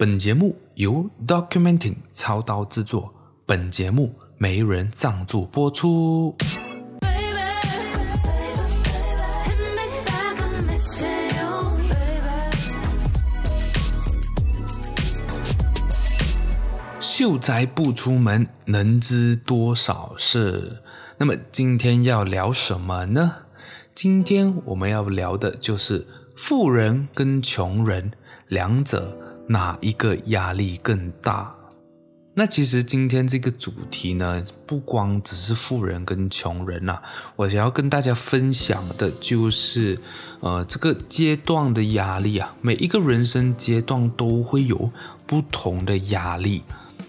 本节目由 Documenting 操刀制作，本节目没人赞助播出。秀才不出门，能知多少事？那么今天要聊什么呢？今天我们要聊的就是富人跟穷人两者。哪一个压力更大？那其实今天这个主题呢，不光只是富人跟穷人呐、啊，我想要跟大家分享的就是，呃，这个阶段的压力啊，每一个人生阶段都会有不同的压力，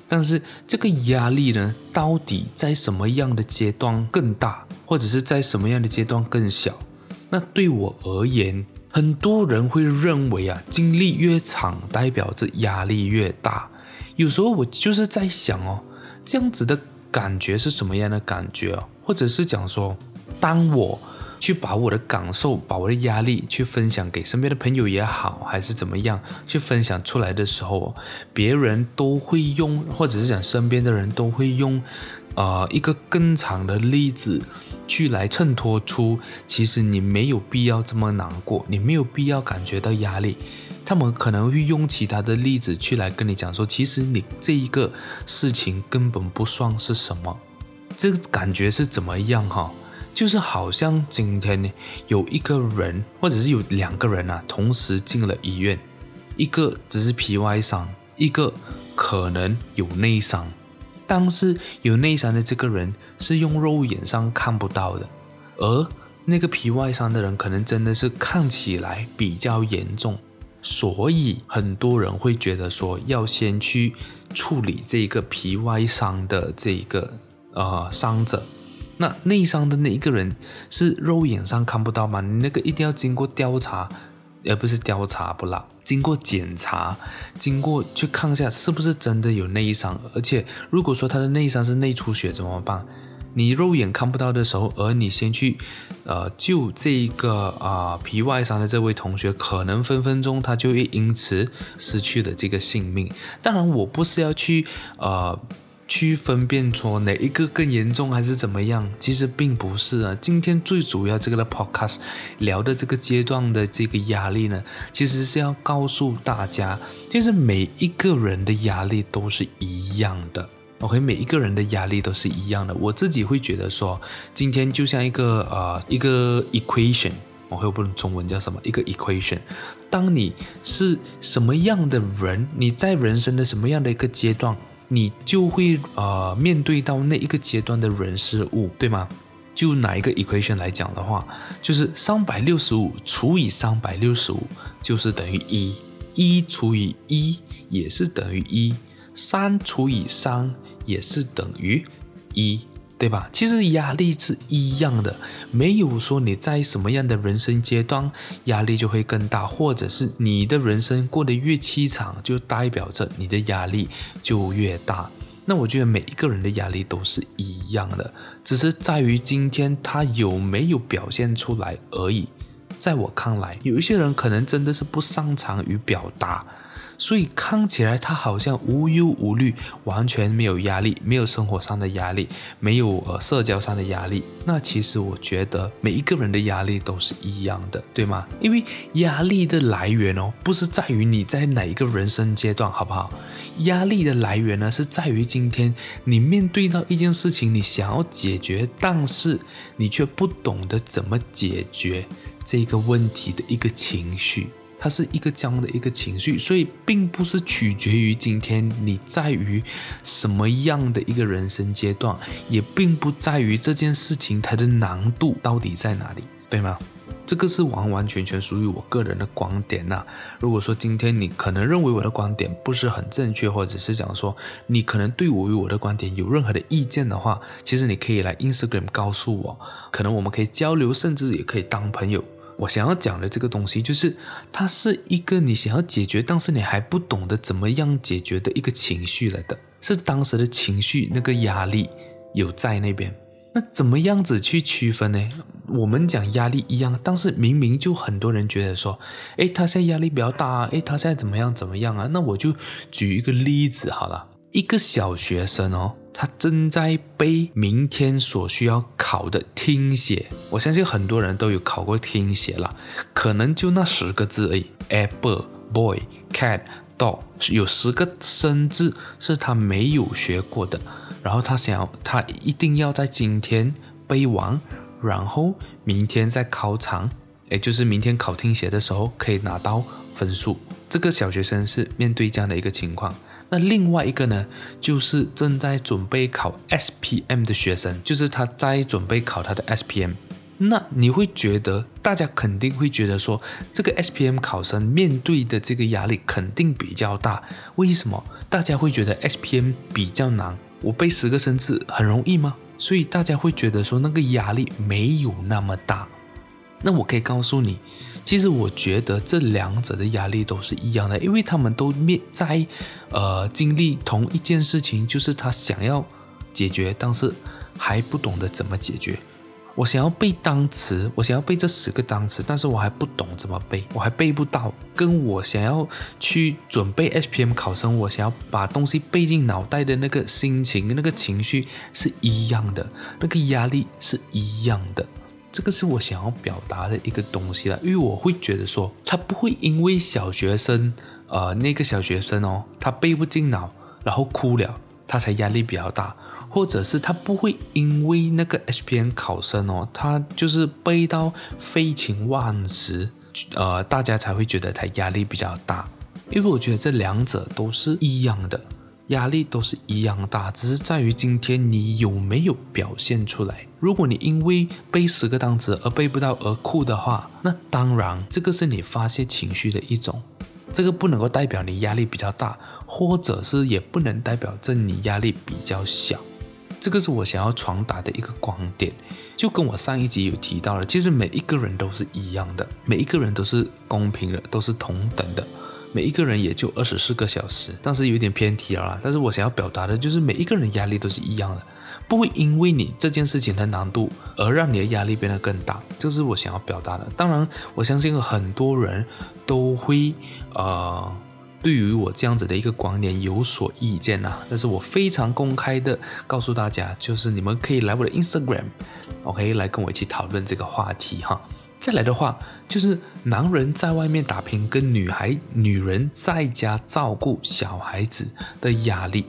但是这个压力呢，到底在什么样的阶段更大，或者是在什么样的阶段更小？那对我而言，很多人会认为啊，经历越长，代表着压力越大。有时候我就是在想哦，这样子的感觉是什么样的感觉哦？或者是讲说，当我去把我的感受、把我的压力去分享给身边的朋友也好，还是怎么样去分享出来的时候，别人都会用，或者是讲身边的人都会用，呃，一个更长的例子。去来衬托出，其实你没有必要这么难过，你没有必要感觉到压力。他们可能会用其他的例子去来跟你讲说，其实你这一个事情根本不算是什么。这个感觉是怎么样哈？就是好像今天，有一个人，或者是有两个人啊，同时进了医院，一个只是皮外伤，一个可能有内伤。但是有内伤的这个人是用肉眼上看不到的，而那个皮外伤的人可能真的是看起来比较严重，所以很多人会觉得说要先去处理这个皮外伤的这个呃伤者。那内伤的那一个人是肉眼上看不到吗？你那个一定要经过调查。而不是调查不啦，经过检查，经过去看一下是不是真的有内伤，而且如果说他的内伤是内出血怎么办？你肉眼看不到的时候，而你先去呃救这一个啊、皮外伤的这位同学，可能分分钟他就会因此失去了这个性命。当然，我不是要去呃。去分辨出哪一个更严重还是怎么样，其实并不是啊。今天最主要这个的 podcast 聊的这个阶段的这个压力呢，其实是要告诉大家，其实每一个人的压力都是一样的。OK，每一个人的压力都是一样的。我自己会觉得说，今天就像一个呃一个 equation，我会不能中文叫什么？一个 equation。当你是什么样的人，你在人生的什么样的一个阶段，你就会呃面对到那一个阶段的人事物，对吗？就哪一个 equation 来讲的话，就是三百六十五除以三百六十五就是等于一，一除以一也是等于一，三除以三也是等于一。对吧？其实压力是一样的，没有说你在什么样的人生阶段压力就会更大，或者是你的人生过得越凄惨，就代表着你的压力就越大。那我觉得每一个人的压力都是一样的，只是在于今天他有没有表现出来而已。在我看来，有一些人可能真的是不擅长于表达。所以看起来他好像无忧无虑，完全没有压力，没有生活上的压力，没有呃社交上的压力。那其实我觉得每一个人的压力都是一样的，对吗？因为压力的来源哦，不是在于你在哪一个人生阶段，好不好？压力的来源呢，是在于今天你面对到一件事情，你想要解决，但是你却不懂得怎么解决这个问题的一个情绪。它是一个这样的一个情绪，所以并不是取决于今天你在于什么样的一个人生阶段，也并不在于这件事情它的难度到底在哪里，对吗？这个是完完全全属于我个人的观点呐。如果说今天你可能认为我的观点不是很正确，或者是讲说你可能对我与我的观点有任何的意见的话，其实你可以来 Instagram 告诉我，可能我们可以交流，甚至也可以当朋友。我想要讲的这个东西，就是它是一个你想要解决，但是你还不懂得怎么样解决的一个情绪来的，是当时的情绪那个压力有在那边，那怎么样子去区分呢？我们讲压力一样，但是明明就很多人觉得说，诶，他现在压力比较大啊，诶，他现在怎么样怎么样啊？那我就举一个例子好了，一个小学生哦，他正在背明天所需要考的听写，我相信很多人都有考过听写了，可能就那十个字而已，apple、boy、cat、dog，有十个生字是他没有学过的。然后他想要，他一定要在今天背完，然后明天在考场，也就是明天考听写的时候可以拿到分数。这个小学生是面对这样的一个情况。那另外一个呢，就是正在准备考 SPM 的学生，就是他在准备考他的 SPM。那你会觉得，大家肯定会觉得说，这个 SPM 考生面对的这个压力肯定比较大。为什么？大家会觉得 SPM 比较难？我背十个生字很容易吗？所以大家会觉得说那个压力没有那么大。那我可以告诉你，其实我觉得这两者的压力都是一样的，因为他们都面在呃经历同一件事情，就是他想要解决，但是还不懂得怎么解决。我想要背单词，我想要背这十个单词，但是我还不懂怎么背，我还背不到。跟我想要去准备 SPM 考生，我想要把东西背进脑袋的那个心情、那个情绪是一样的，那个压力是一样的。这个是我想要表达的一个东西了，因为我会觉得说，他不会因为小学生，呃，那个小学生哦，他背不进脑，然后哭了，他才压力比较大。或者是他不会因为那个 SPM 考生哦，他就是背到废寝忘食，呃，大家才会觉得他压力比较大。因为我觉得这两者都是一样的，压力都是一样大，只是在于今天你有没有表现出来。如果你因为背十个单词而背不到而哭的话，那当然这个是你发泄情绪的一种。这个不能够代表你压力比较大，或者是也不能代表着你压力比较小。这个是我想要传达的一个观点，就跟我上一集有提到了，其实每一个人都是一样的，每一个人都是公平的，都是同等的，每一个人也就二十四个小时，但是有点偏题了。但是我想要表达的就是每一个人压力都是一样的，不会因为你这件事情的难度而让你的压力变得更大，这是我想要表达的。当然，我相信很多人都会呃。对于我这样子的一个观点有所意见呐，但是我非常公开的告诉大家，就是你们可以来我的 Instagram，OK，来跟我一起讨论这个话题哈。再来的话，就是男人在外面打拼，跟女孩、女人在家照顾小孩子的压力，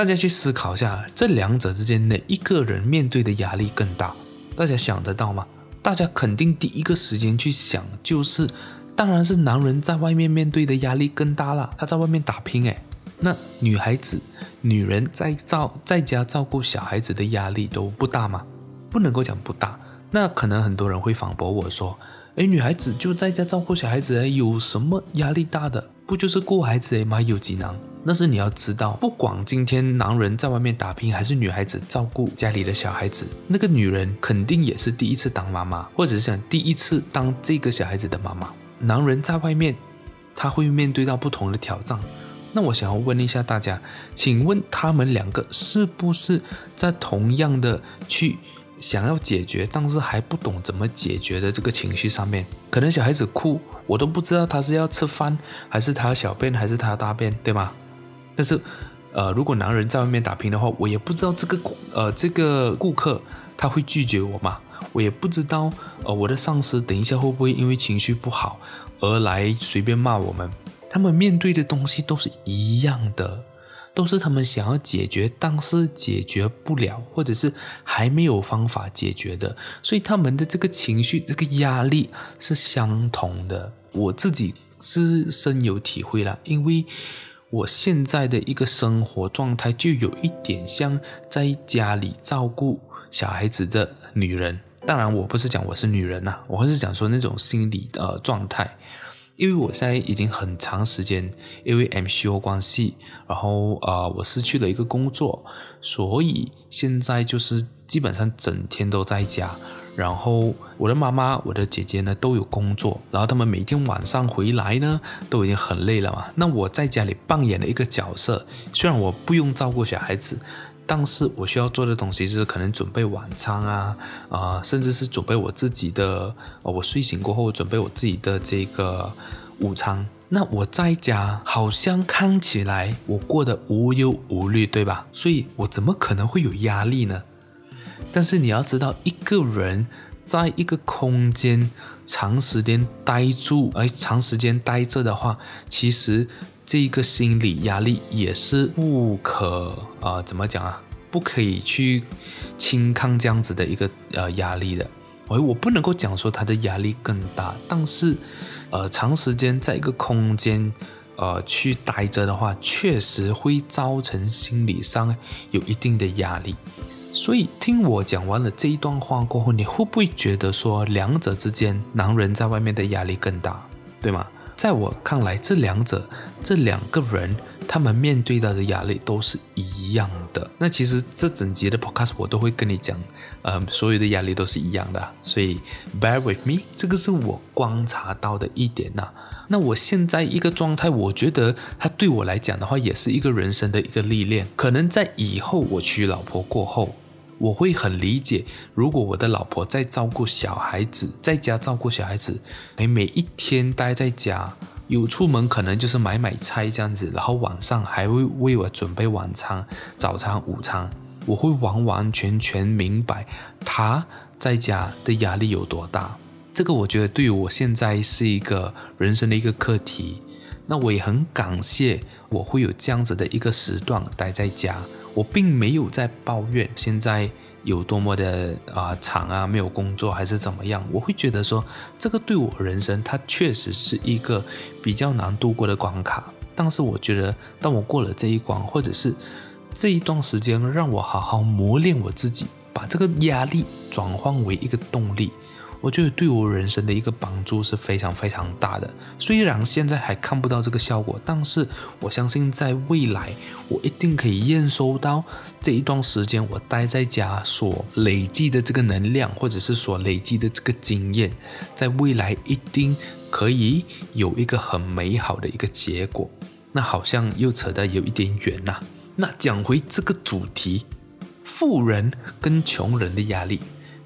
大家去思考一下，这两者之间哪一个人面对的压力更大？大家想得到吗？大家肯定第一个时间去想就是。当然是男人在外面面对的压力更大了，他在外面打拼诶，那女孩子、女人在照在家照顾小孩子的压力都不大吗？不能够讲不大。那可能很多人会反驳我说：“诶，女孩子就在家照顾小孩子，有什么压力大的？不就是顾孩子吗？有几难？”但是你要知道，不管今天男人在外面打拼，还是女孩子照顾家里的小孩子，那个女人肯定也是第一次当妈妈，或者是想第一次当这个小孩子的妈妈。男人在外面，他会面对到不同的挑战。那我想要问一下大家，请问他们两个是不是在同样的去想要解决，但是还不懂怎么解决的这个情绪上面？可能小孩子哭，我都不知道他是要吃饭，还是他小便，还是他大便，对吗？但是，呃，如果男人在外面打拼的话，我也不知道这个呃这个顾客他会拒绝我吗？我也不知道，呃，我的上司等一下会不会因为情绪不好而来随便骂我们？他们面对的东西都是一样的，都是他们想要解决，但是解决不了，或者是还没有方法解决的，所以他们的这个情绪、这个压力是相同的。我自己是深有体会了，因为我现在的一个生活状态就有一点像在家里照顾小孩子的女人。当然，我不是讲我是女人呐、啊，我是讲说那种心理的、呃、状态。因为我现在已经很长时间因为 MCO 关系，然后呃我失去了一个工作，所以现在就是基本上整天都在家，然后我的妈妈、我的姐姐呢都有工作，然后他们每天晚上回来呢都已经很累了嘛。那我在家里扮演的一个角色，虽然我不用照顾小孩子，但是我需要做的东西就是可能准备晚餐啊，啊、呃，甚至是准备我自己的，呃、我睡醒过后准备我自己的这个午餐。那我在家好像看起来我过得无忧无虑，对吧？所以我怎么可能会有压力呢？但是你要知道，一个人在一个空间长时间待住，而长时间待着的话，其实这一个心理压力也是不可啊、呃，怎么讲啊？不可以去轻看这样子的一个呃压力的。而我不能够讲说他的压力更大，但是呃，长时间在一个空间呃去待着的话，确实会造成心理上有一定的压力。所以听我讲完了这一段话过后，你会不会觉得说两者之间，男人在外面的压力更大，对吗？在我看来，这两者，这两个人，他们面对到的压力都是一样的。那其实这整集的 podcast 我都会跟你讲，呃，所有的压力都是一样的。所以 bear with me，这个是我观察到的一点呐。那我现在一个状态，我觉得它对我来讲的话，也是一个人生的一个历练。可能在以后我娶老婆过后。我会很理解，如果我的老婆在照顾小孩子，在家照顾小孩子，哎，每一天待在家，有出门可能就是买买菜这样子，然后晚上还会为我准备晚餐、早餐、午餐，我会完完全全明白她在家的压力有多大。这个我觉得对于我现在是一个人生的一个课题。那我也很感谢我会有这样子的一个时段待在家。我并没有在抱怨现在有多么的啊惨啊，没有工作还是怎么样。我会觉得说，这个对我人生它确实是一个比较难度过的关卡。但是我觉得，当我过了这一关，或者是这一段时间，让我好好磨练我自己，把这个压力转换为一个动力。我觉得对我人生的一个帮助是非常非常大的。虽然现在还看不到这个效果，但是我相信在未来，我一定可以验收到这一段时间我待在家所累积的这个能量，或者是所累积的这个经验，在未来一定可以有一个很美好的一个结果。那好像又扯得有一点远呐。那讲回这个主题，富人跟穷人的压力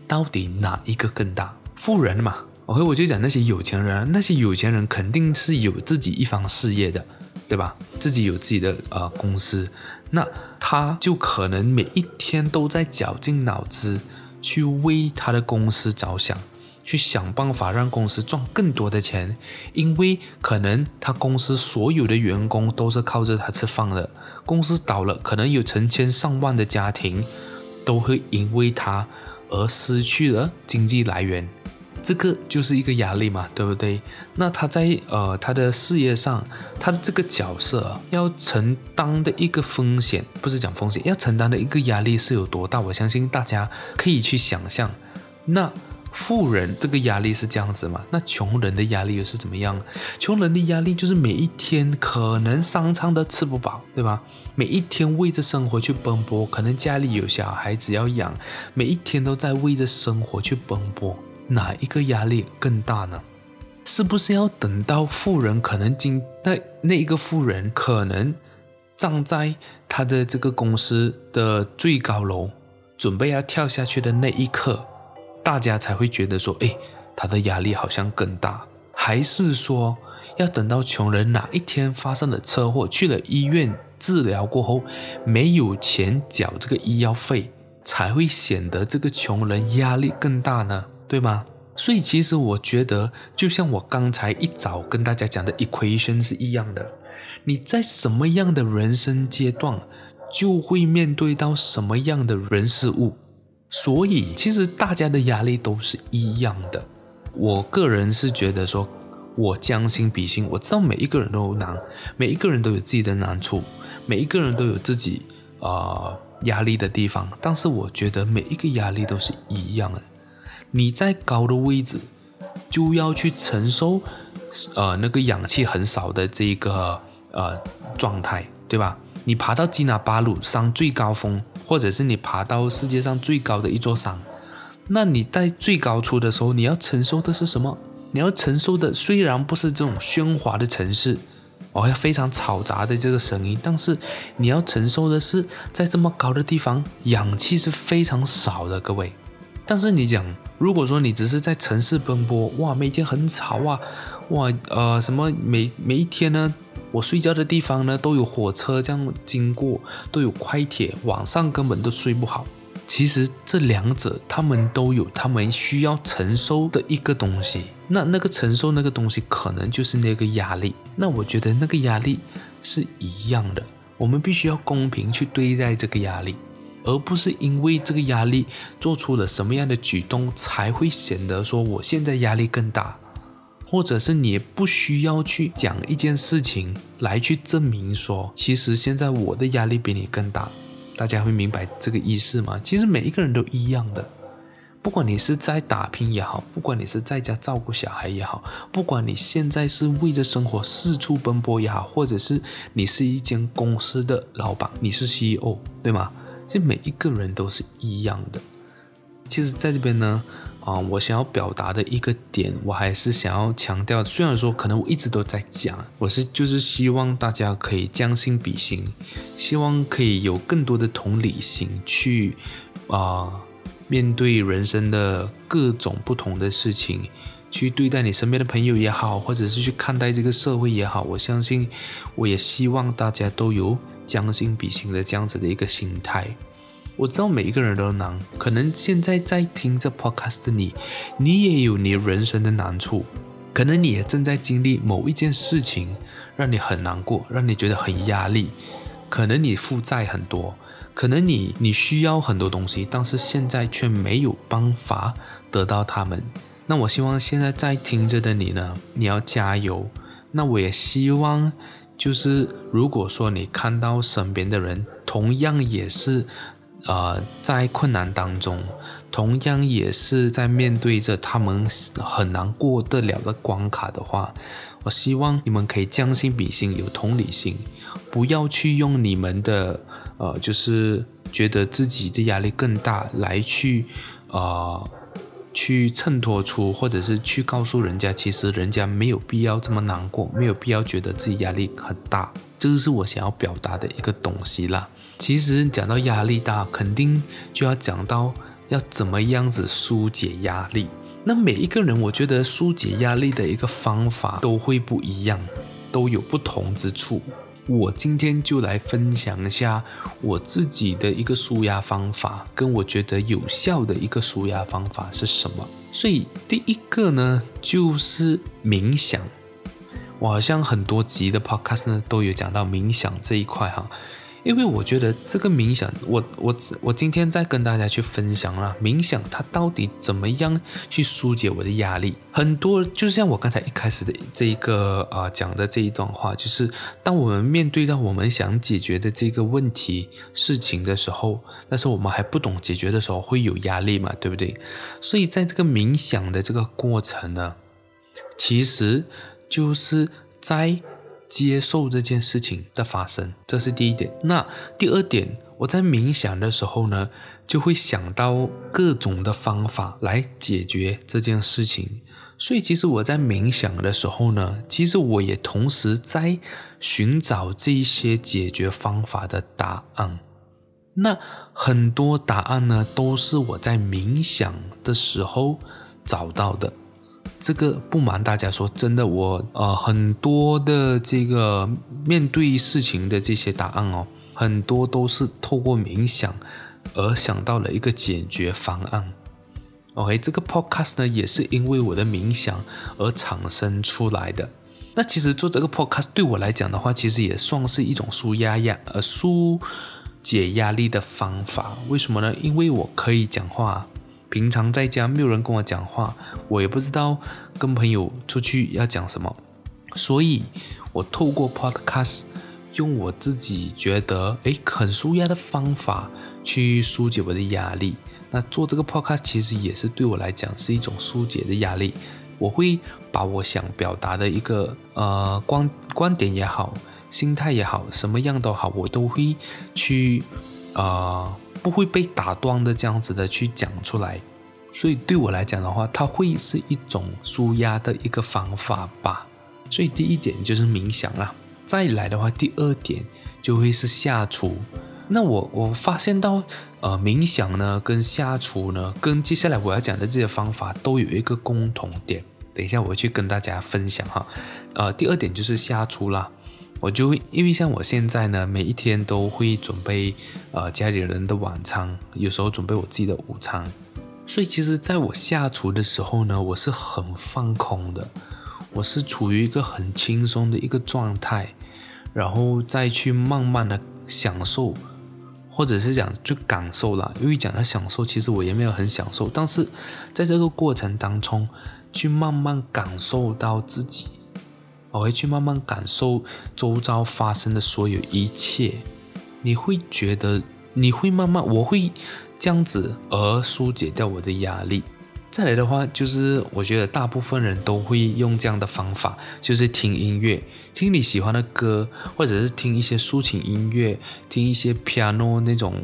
到底哪一个更大？富人嘛，OK，我就讲那些有钱人，那些有钱人肯定是有自己一方事业的，对吧？自己有自己的呃公司，那他就可能每一天都在绞尽脑汁去为他的公司着想，去想办法让公司赚更多的钱，因为可能他公司所有的员工都是靠着他吃饭的，公司倒了，可能有成千上万的家庭都会因为他而失去了经济来源。这个就是一个压力嘛，对不对？那他在呃他的事业上，他的这个角色要承担的一个风险，不是讲风险，要承担的一个压力是有多大？我相信大家可以去想象。那富人这个压力是这样子嘛？那穷人的压力又是怎么样？穷人的压力就是每一天可能三餐都吃不饱，对吧？每一天为着生活去奔波，可能家里有小孩子要养，每一天都在为着生活去奔波。哪一个压力更大呢？是不是要等到富人可能进那那一个富人可能站在他的这个公司的最高楼，准备要跳下去的那一刻，大家才会觉得说，哎，他的压力好像更大？还是说要等到穷人哪一天发生了车祸，去了医院治疗过后，没有钱缴这个医药费，才会显得这个穷人压力更大呢？对吗？所以其实我觉得，就像我刚才一早跟大家讲的 equation 是一样的。你在什么样的人生阶段，就会面对到什么样的人事物。所以其实大家的压力都是一样的。我个人是觉得说，我将心比心，我知道每一个人都有难，每一个人都有自己的难处，每一个人都有自己啊、呃、压力的地方。但是我觉得每一个压力都是一样的。你在高的位置，就要去承受，呃，那个氧气很少的这个呃状态，对吧？你爬到基纳巴鲁山最高峰，或者是你爬到世界上最高的一座山，那你在最高处的时候，你要承受的是什么？你要承受的虽然不是这种喧哗的城市，哦，要非常嘈杂的这个声音，但是你要承受的是在这么高的地方，氧气是非常少的，各位。但是你讲，如果说你只是在城市奔波，哇，每天很吵啊，哇，呃，什么每每一天呢，我睡觉的地方呢都有火车这样经过，都有快铁，晚上根本都睡不好。其实这两者，他们都有他们需要承受的一个东西。那那个承受那个东西，可能就是那个压力。那我觉得那个压力是一样的。我们必须要公平去对待这个压力，而不是因为这个压力做出了什么样的举动，才会显得说我现在压力更大，或者是你不需要去讲一件事情来去证明说，其实现在我的压力比你更大。大家会明白这个意思吗？其实每一个人都一样的，不管你是在打拼也好，不管你是在家照顾小孩也好，不管你现在是为着生活四处奔波也好，或者是你是一间公司的老板，你是 CEO，对吗？其实每一个人都是一样的。其实在这边呢。啊，我想要表达的一个点，我还是想要强调。虽然说可能我一直都在讲，我是就是希望大家可以将心比心，希望可以有更多的同理心去啊面对人生的各种不同的事情，去对待你身边的朋友也好，或者是去看待这个社会也好。我相信，我也希望大家都有将心比心的这样子的一个心态。我知道每一个人都难，可能现在在听这 podcast 的你，你也有你人生的难处，可能你也正在经历某一件事情，让你很难过，让你觉得很压力，可能你负债很多，可能你你需要很多东西，但是现在却没有办法得到他们。那我希望现在在听着的你呢，你要加油。那我也希望，就是如果说你看到身边的人同样也是。呃，在困难当中，同样也是在面对着他们很难过得了的关卡的话，我希望你们可以将心比心，有同理心，不要去用你们的呃，就是觉得自己的压力更大来去呃，去衬托出，或者是去告诉人家，其实人家没有必要这么难过，没有必要觉得自己压力很大，这个是我想要表达的一个东西啦。其实讲到压力大，肯定就要讲到要怎么样子疏解压力。那每一个人，我觉得疏解压力的一个方法都会不一样，都有不同之处。我今天就来分享一下我自己的一个舒压方法，跟我觉得有效的一个舒压方法是什么。所以第一个呢，就是冥想。我好像很多集的 podcast 呢都有讲到冥想这一块哈。因为我觉得这个冥想，我我我今天再跟大家去分享了冥想，它到底怎么样去疏解我的压力？很多就像我刚才一开始的这一个啊、讲的这一段话，就是当我们面对到我们想解决的这个问题事情的时候，但是我们还不懂解决的时候，会有压力嘛，对不对？所以在这个冥想的这个过程呢，其实就是在。接受这件事情的发生，这是第一点。那第二点，我在冥想的时候呢，就会想到各种的方法来解决这件事情。所以，其实我在冥想的时候呢，其实我也同时在寻找这些解决方法的答案。那很多答案呢，都是我在冥想的时候找到的。这个不瞒大家说，真的我，呃很多的这个面对事情的这些答案哦，很多都是透过冥想而想到了一个解决方案。OK，这个 podcast 呢也是因为我的冥想而产生出来的。那其实做这个 podcast 对我来讲的话，其实也算是一种舒压压呃疏解压力的方法。为什么呢？因为我可以讲话。平常在家没有人跟我讲话，我也不知道跟朋友出去要讲什么，所以我透过 podcast 用我自己觉得诶很舒压的方法去疏解我的压力。那做这个 podcast 其实也是对我来讲是一种疏解的压力。我会把我想表达的一个呃观观点也好，心态也好，什么样都好，我都会去啊。不会被打断的这样子的去讲出来，所以对我来讲的话，它会是一种舒压的一个方法吧。所以第一点就是冥想啦。再来的话，第二点就会是下厨。那我我发现到，呃，冥想呢跟下厨呢，跟接下来我要讲的这些方法都有一个共同点。等一下我去跟大家分享哈。呃，第二点就是下厨啦。我就因为像我现在呢，每一天都会准备呃家里人的晚餐，有时候准备我自己的午餐。所以其实，在我下厨的时候呢，我是很放空的，我是处于一个很轻松的一个状态，然后再去慢慢的享受，或者是讲就感受啦。因为讲到享受，其实我也没有很享受，但是在这个过程当中，去慢慢感受到自己，我会去慢慢感受周遭发生的所有一切，你会觉得，你会慢慢，我会。这样子而疏解掉我的压力。再来的话，就是我觉得大部分人都会用这样的方法，就是听音乐，听你喜欢的歌，或者是听一些抒情音乐，听一些 piano 那种，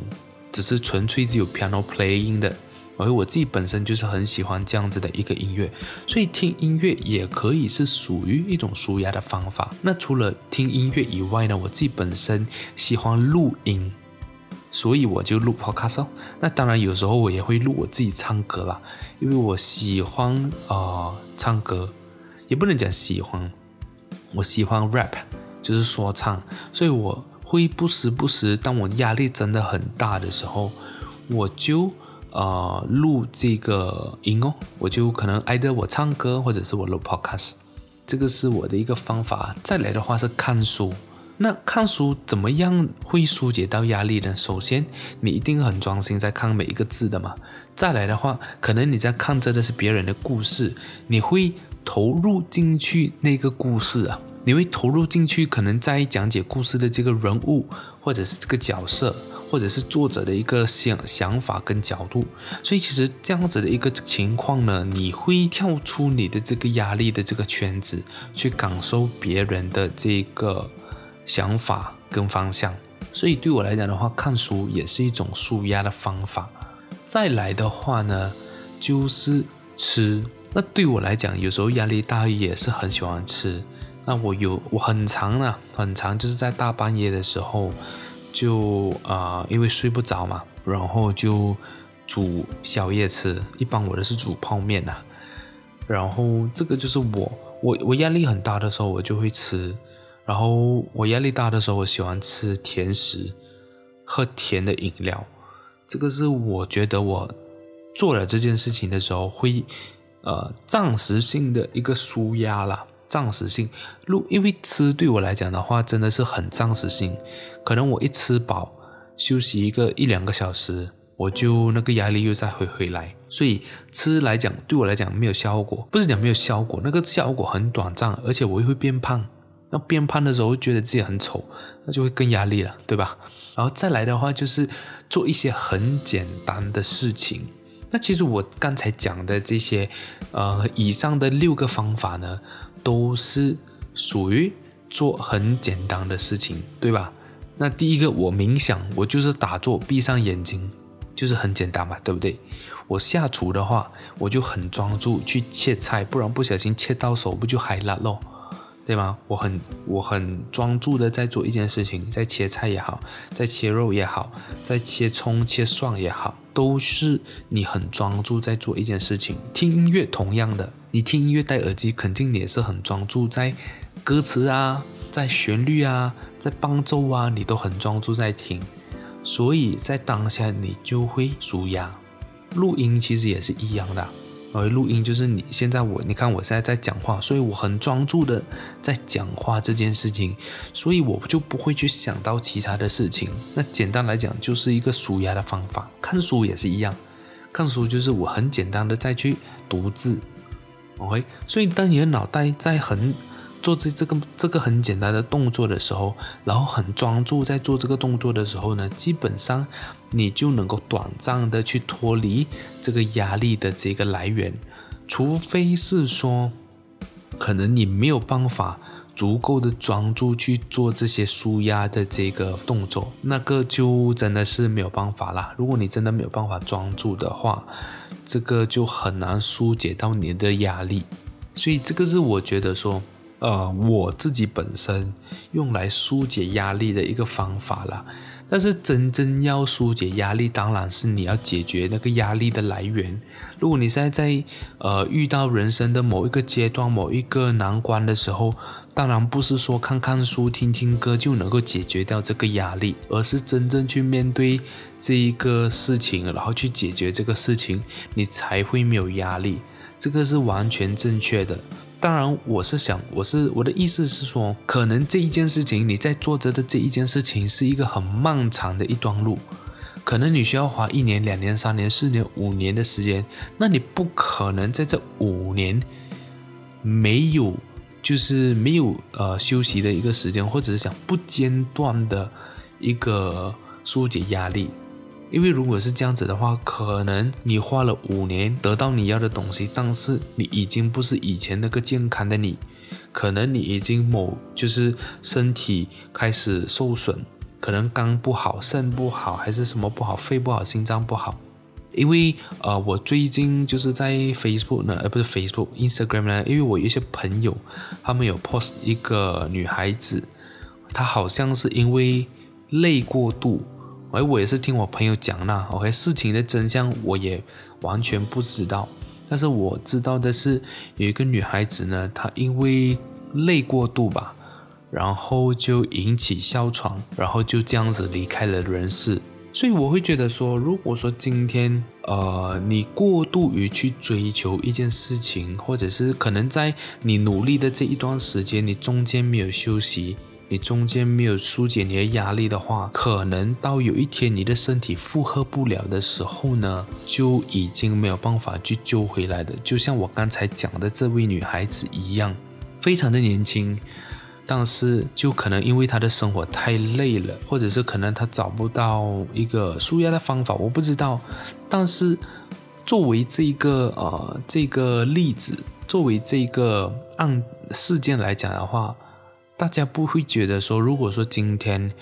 只是纯粹只有 piano playing 的。而我自己本身就是很喜欢这样子的一个音乐，所以听音乐也可以是属于一种舒压的方法。那除了听音乐以外呢，我自己本身喜欢录音。所以我就录 podcast，那当然有时候我也会录我自己唱歌啦，因为我喜欢啊、呃、唱歌，也不能讲喜欢，我喜欢 rap，就是说唱，所以我会不时不时，当我压力真的很大的时候，我就呃录这个音哦，我就可能 either 我唱歌或者是我录 podcast，这个是我的一个方法。再来的话是看书。那看书怎么样会疏解到压力呢？首先，你一定很专心在看每一个字的嘛。再来的话，可能你在看着的是别人的故事，你会投入进去那个故事啊，你会投入进去，可能在讲解故事的这个人物，或者是这个角色，或者是作者的一个想想法跟角度。所以其实这样子的一个情况呢，你会跳出你的这个压力的这个圈子，去感受别人的这个。想法跟方向，所以对我来讲的话，看书也是一种舒压的方法。再来的话呢，就是吃。那对我来讲，有时候压力大也是很喜欢吃。那我有我很常呢，很常就是在大半夜的时候，就啊、呃，因为睡不着嘛，然后就煮宵夜吃。一般我都是煮泡面呐。然后这个就是我，我我压力很大的时候，我就会吃。然后我压力大的时候，我喜欢吃甜食，喝甜的饮料。这个是我觉得我做了这件事情的时候会，呃，暂时性的一个舒压啦。暂时性，如因为吃对我来讲的话，真的是很暂时性。可能我一吃饱，休息一个一两个小时，我就那个压力又再回回来。所以吃来讲，对我来讲没有效果，不是讲没有效果，那个效果很短暂，而且我又会变胖。那变胖的时候觉得自己很丑，那就会更压力了，对吧？然后再来的话就是做一些很简单的事情。那其实我刚才讲的这些，呃，以上的六个方法呢，都是属于做很简单的事情，对吧？那第一个我冥想，我就是打坐，闭上眼睛，就是很简单嘛，对不对？我下厨的话，我就很专注去切菜，不然不小心切到手，不就海辣咯？对吗？我很我很专注的在做一件事情，在切菜也好，在切肉也好，在切葱切蒜也好，都是你很专注在做一件事情。听音乐同样的，你听音乐戴耳机，肯定也是很专注在歌词啊，在旋律啊，在伴奏啊，你都很专注在听，所以在当下你就会舒压。录音其实也是一样的。而录音就是你现在我，你看我现在在讲话，所以我很专注的在讲话这件事情，所以我就不会去想到其他的事情。那简单来讲，就是一个舒压的方法。看书也是一样，看书就是我很简单的再去读字，OK。所以当你的脑袋在很做这这个这个很简单的动作的时候，然后很专注在做这个动作的时候呢，基本上你就能够短暂的去脱离这个压力的这个来源，除非是说，可能你没有办法足够的专注去做这些舒压的这个动作，那个就真的是没有办法啦。如果你真的没有办法专注的话，这个就很难疏解到你的压力。所以这个是我觉得说，呃，我自己本身用来疏解压力的一个方法啦。但是真正要疏解压力，当然是你要解决那个压力的来源。如果你现在在呃遇到人生的某一个阶段、某一个难关的时候，当然不是说看看书、听听歌就能够解决掉这个压力，而是真正去面对这一个事情，然后去解决这个事情，你才会没有压力。这个是完全正确的。当然，我是想，我是我的意思是说，可能这一件事情你在做着的这一件事情是一个很漫长的一段路，可能你需要花一年、两年、三年、四年、五年的时间，那你不可能在这五年没有，就是没有呃休息的一个时间，或者是想不间断的一个疏解压力。因为如果是这样子的话，可能你花了五年得到你要的东西，但是你已经不是以前那个健康的你，可能你已经某就是身体开始受损，可能肝不好、肾不好，还是什么不好，肺不好、心脏不好。因为呃，我最近就是在 Facebook 呢，而不是 Facebook、Instagram 呢，因为我有一些朋友，他们有 post 一个女孩子，她好像是因为累过度。而我也是听我朋友讲那，OK，事情的真相我也完全不知道，但是我知道的是有一个女孩子呢，她因为累过度吧，然后就引起哮喘，然后就这样子离开了人世。所以我会觉得说，如果说今天呃你过度于去追求一件事情，或者是可能在你努力的这一段时间，你中间没有休息。你中间没有疏解你的压力的话，可能到有一天你的身体负荷不了的时候呢，就已经没有办法去救回来的。就像我刚才讲的这位女孩子一样，非常的年轻，但是就可能因为她的生活太累了，或者是可能她找不到一个舒压的方法，我不知道。但是作为这个呃这个例子，作为这个案事件来讲的话。大家不会觉得说，如果说今天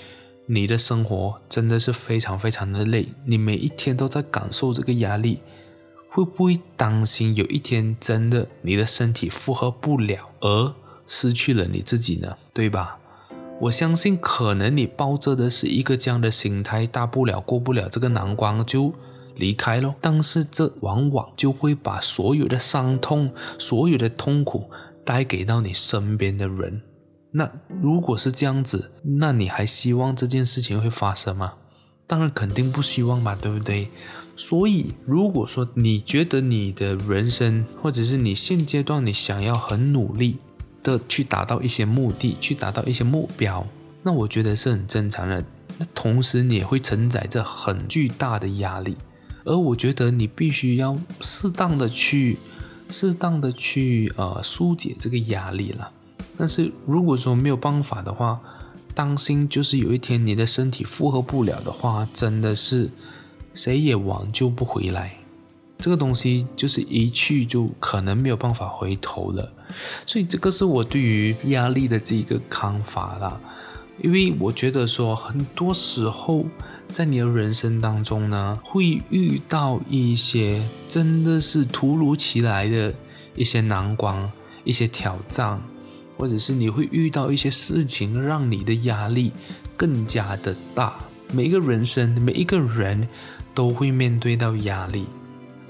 你的生活真的是非常非常的累，你每一天都在感受这个压力，会不会担心有一天真的你的身体负荷不了，而失去了你自己呢？对吧？我相信可能你抱着的是一个这样的心态，大不了过不了这个难关就离开咯。但是这往往就会把所有的伤痛、所有的痛苦带给到你身边的人。那如果是这样子，那你还希望这件事情会发生吗？当然肯定不希望吧，对不对？所以如果说你觉得你的人生，或者是你现阶段你想要很努力的去达到一些目的，去达到一些目标，那我觉得是很正常的。那同时你也会承载着很巨大的压力，而我觉得你必须要适当的去，适当的去呃疏解这个压力了。但是如果说没有办法的话，当心就是有一天你的身体负荷不了的话，真的是谁也挽救不回来。这个东西就是一去就可能没有办法回头了。所以这个是我对于压力的这一个看法啦。因为我觉得说很多时候在你的人生当中呢，会遇到一些真的是突如其来的一些难关、一些挑战。或者是你会遇到一些事情，让你的压力更加的大。每一个人生，每一个人都会面对到压力，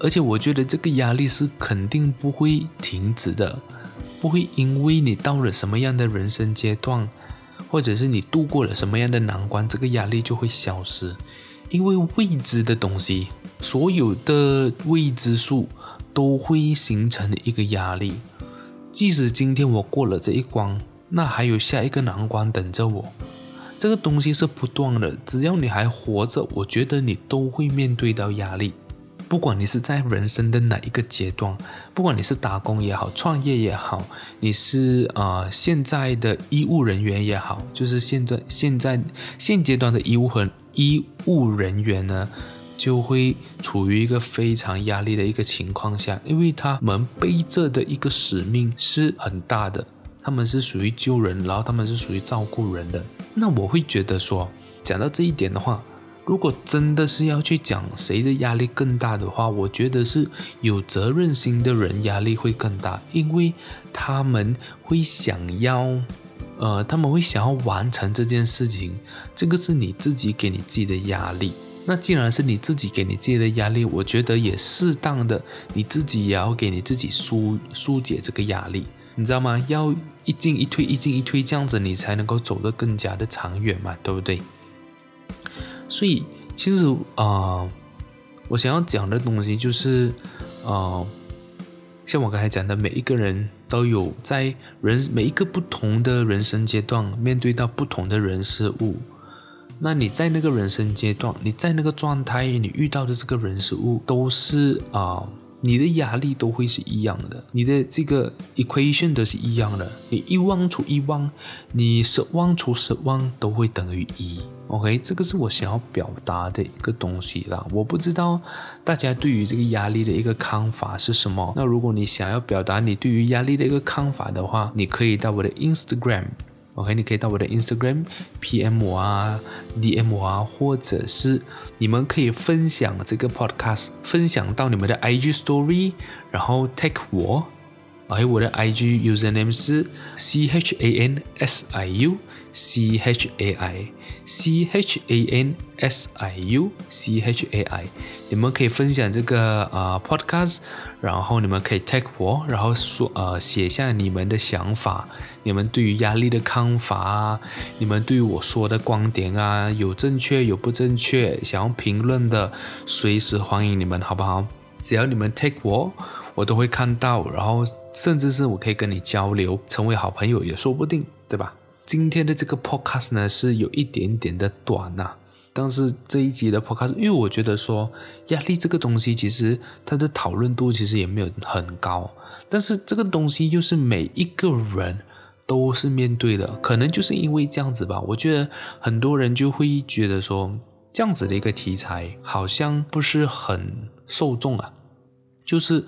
而且我觉得这个压力是肯定不会停止的，不会因为你到了什么样的人生阶段，或者是你度过了什么样的难关，这个压力就会消失。因为未知的东西，所有的未知数都会形成一个压力。即使今天我过了这一关，那还有下一个难关等着我。这个东西是不断的，只要你还活着，我觉得你都会面对到压力。不管你是在人生的哪一个阶段，不管你是打工也好，创业也好，你是啊、呃、现在的医务人员也好，就是现在现在现阶段的医务和医务人员呢。就会处于一个非常压力的一个情况下，因为他们背着的一个使命是很大的，他们是属于救人，然后他们是属于照顾人的。那我会觉得说，讲到这一点的话，如果真的是要去讲谁的压力更大的话，我觉得是有责任心的人压力会更大，因为他们会想要，呃，他们会想要完成这件事情，这个是你自己给你自己的压力。那既然是你自己给你自己的压力，我觉得也适当的，你自己也要给你自己疏疏解这个压力，你知道吗？要一进一退，一进一退，这样子你才能够走得更加的长远嘛，对不对？所以其实啊、我想要讲的东西就是，呃，像我刚才讲的，每一个人都有在人每一个不同的人生阶段，面对到不同的人事物。那你在那个人生阶段，你在那个状态，你遇到的这个人事物都是啊、你的压力都会是一样的，你的这个 equation 都是一样的。你一忘除一忘，你十万除十万都会等于一。OK，这个是我想要表达的一个东西啦。我不知道大家对于这个压力的一个看法是什么。那如果你想要表达你对于压力的一个看法的话，你可以到我的 Instagram。OK，你可以到我的 Instagram PM 我啊，DM 我啊，或者是你们可以分享这个 Podcast，分享到你们的 IG Story，然后 tag 我，还有我的 IG username 是 C H A N S I U C H A I C H A N S I U C H A I，你们可以分享这个啊、呃、Podcast，然后你们可以 tag 我，然后说呃写下你们的想法，你们对于压力的看法啊，你们对于我说的观点啊，有正确有不正确，想要评论的，随时欢迎你们，好不好？只要你们 tag 我，我都会看到，然后甚至是我可以跟你交流，成为好朋友也说不定，对吧？今天的这个 podcast 呢是有一点点的短呐、啊，但是这一集的 podcast，因为我觉得说压力这个东西其实它的讨论度其实也没有很高，但是这个东西又是每一个人都是面对的，可能就是因为这样子吧，我觉得很多人就会觉得说这样子的一个题材好像不是很受众啊，就是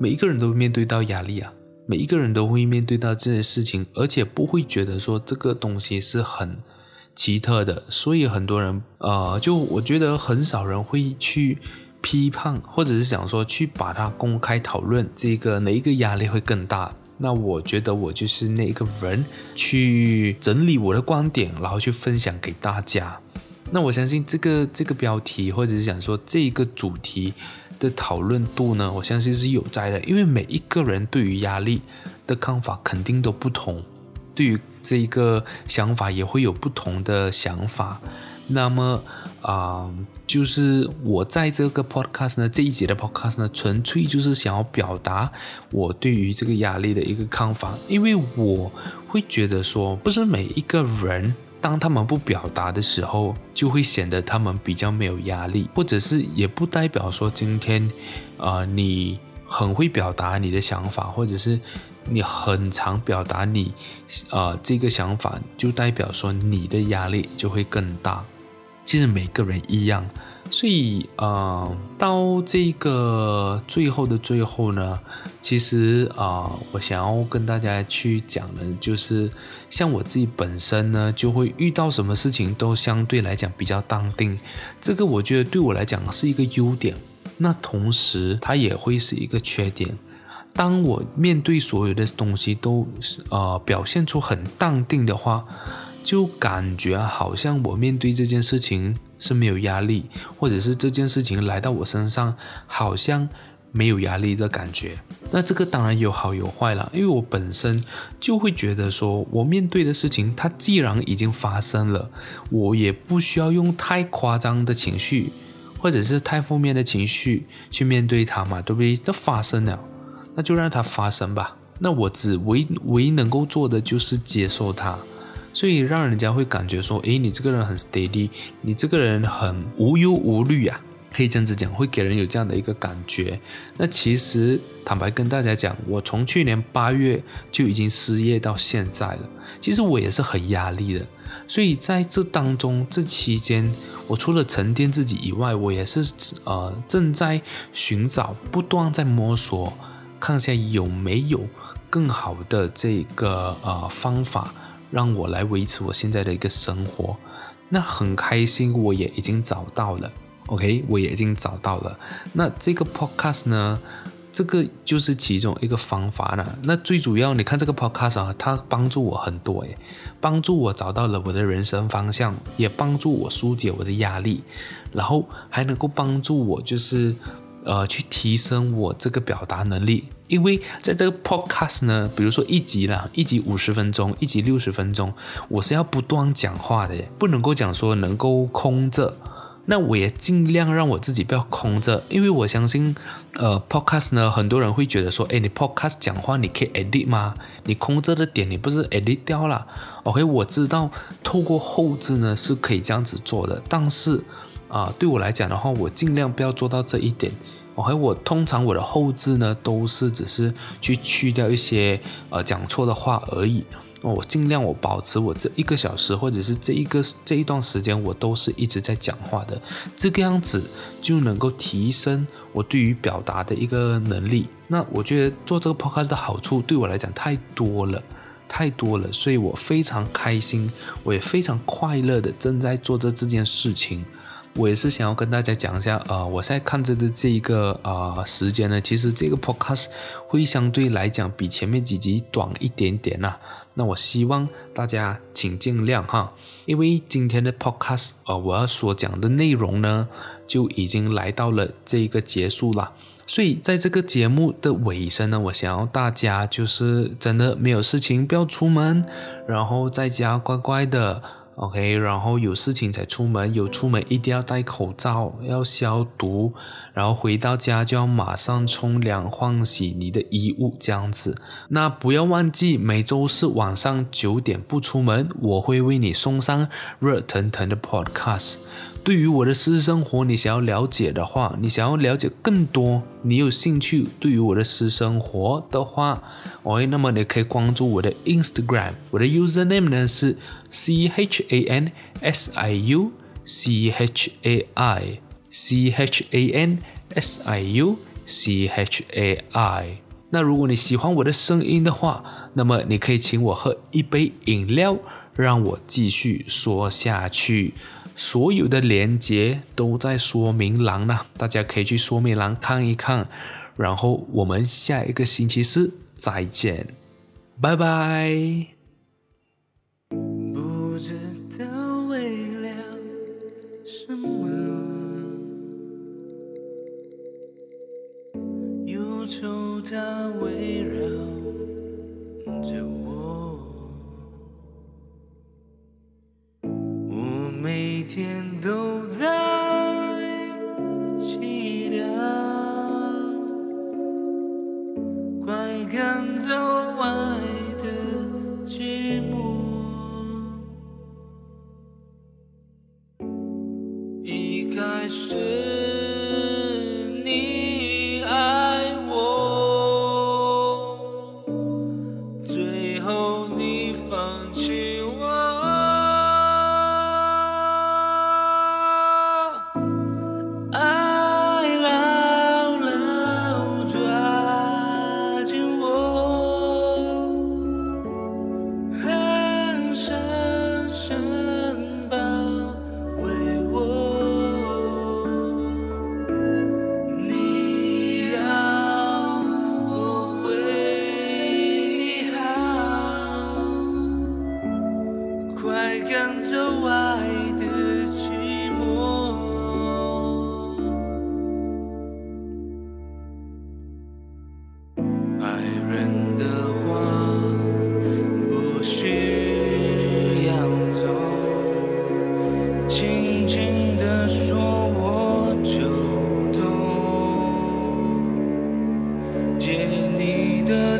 每一个人都面对到压力啊。每一个人都会面对到这些事情，而且不会觉得说这个东西是很奇特的，所以很多人，呃，就我觉得很少人会去批判，或者是想说去把它公开讨论，这个哪一个压力会更大？那我觉得我就是那一个人，去整理我的观点，然后去分享给大家。那我相信这个这个标题，或者是想说这个主题。的讨论度呢，我相信是有在的，因为每一个人对于压力的看法肯定都不同，对于这一个想法也会有不同的想法。那么啊、就是我在这个 podcast 呢，这一节的 podcast 呢，纯粹就是想要表达我对于这个压力的一个看法，因为我会觉得说，不是每一个人。当他们不表达的时候，就会显得他们比较没有压力，或者是也不代表说今天，呃，你很会表达你的想法，或者是你很常表达你，呃，这个想法，就代表说你的压力就会更大。其实每个人一样。所以，呃，到这个最后的最后呢，其实啊、我想要跟大家去讲的，就是像我自己本身呢，就会遇到什么事情都相对来讲比较淡定。这个我觉得对我来讲是一个优点，那同时它也会是一个缺点。当我面对所有的东西都呃表现出很淡定的话，就感觉好像我面对这件事情是没有压力，或者是这件事情来到我身上好像没有压力的感觉。那这个当然有好有坏了，因为我本身就会觉得说，我面对的事情它既然已经发生了，我也不需要用太夸张的情绪，或者是太负面的情绪去面对它嘛，对不对？都发生了，那就让它发生吧。那我只唯唯能够做的就是接受它。所以让人家会感觉说，诶，你这个人很 steady，你这个人很无忧无虑啊，可以这样子讲，会给人有这样的一个感觉。那其实坦白跟大家讲，我从去年八月就已经失业到现在了，其实我也是很压力的。所以在这当中，这期间，我除了沉淀自己以外，我也是呃正在寻找，不断在摸索，看一下有没有。更好的这个呃方法，让我来维持我现在的一个生活。那很开心，我也已经找到了。OK，我也已经找到了。那这个 Podcast 呢，这个就是其中一个方法了。那最主要，你看这个 Podcast 啊，它帮助我很多诶，帮助我找到了我的人生方向，也帮助我疏解我的压力，然后还能够帮助我就是呃去提升我这个表达能力。因为在这个 Podcast 呢，比如说一集啦，一集五十分钟，一集六十分钟，我是要不断讲话的，不能够讲说能够空着。那我也尽量让我自己不要空着，因为我相信，呃，podcast 呢，很多人会觉得说，诶，你 podcast 讲话你可以 edit 吗？你空着的点你不是 edit 掉了？OK，我知道透过后置呢是可以这样子做的，但是啊、对我来讲的话，我尽量不要做到这一点。OK，我通常我的后置呢都是只是去去掉一些呃讲错的话而已。我尽量我保持我这一个小时，或者是这一个这一段时间，我都是一直在讲话的，这个样子就能够提升我对于表达的一个能力。那我觉得做这个 podcast 的好处对我来讲太多了，太多了，所以我非常开心，我也非常快乐的正在做着这件事情。我也是想要跟大家讲一下，呃，我现在看着的这一个呃时间呢，其实这个 podcast 会相对来讲比前面几集短一点点呐。那我希望大家请见谅哈，因为今天的 podcast 呃，我要所讲的内容呢，就已经来到了这个结束了。所以在这个节目的尾声呢，我想要大家就是真的没有事情不要出门，然后在家乖乖的。OK，然后有事情才出门，有出门一定要戴口罩，要消毒，然后回到家就要马上冲凉换洗你的衣物，这样子。那不要忘记每周四晚上九点不出门，我会为你送上热腾腾的 Podcast。对于我的私生活，你想要了解的话，你想要了解更多，你有兴趣对于我的私生活的话，OK，那么你可以关注我的 Instagram，我的 username 呢是 C H A N S I U C H A I C H A N S I U C H A I。那如果你喜欢我的声音的话，那么你可以请我喝一杯饮料，让我继续说下去。所有的连接都在说明栏呢，大家可以去说明栏看一看。然后我们下一个星期四再见，拜拜。它围绕着我。我每天都在祈祷，快赶走爱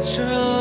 在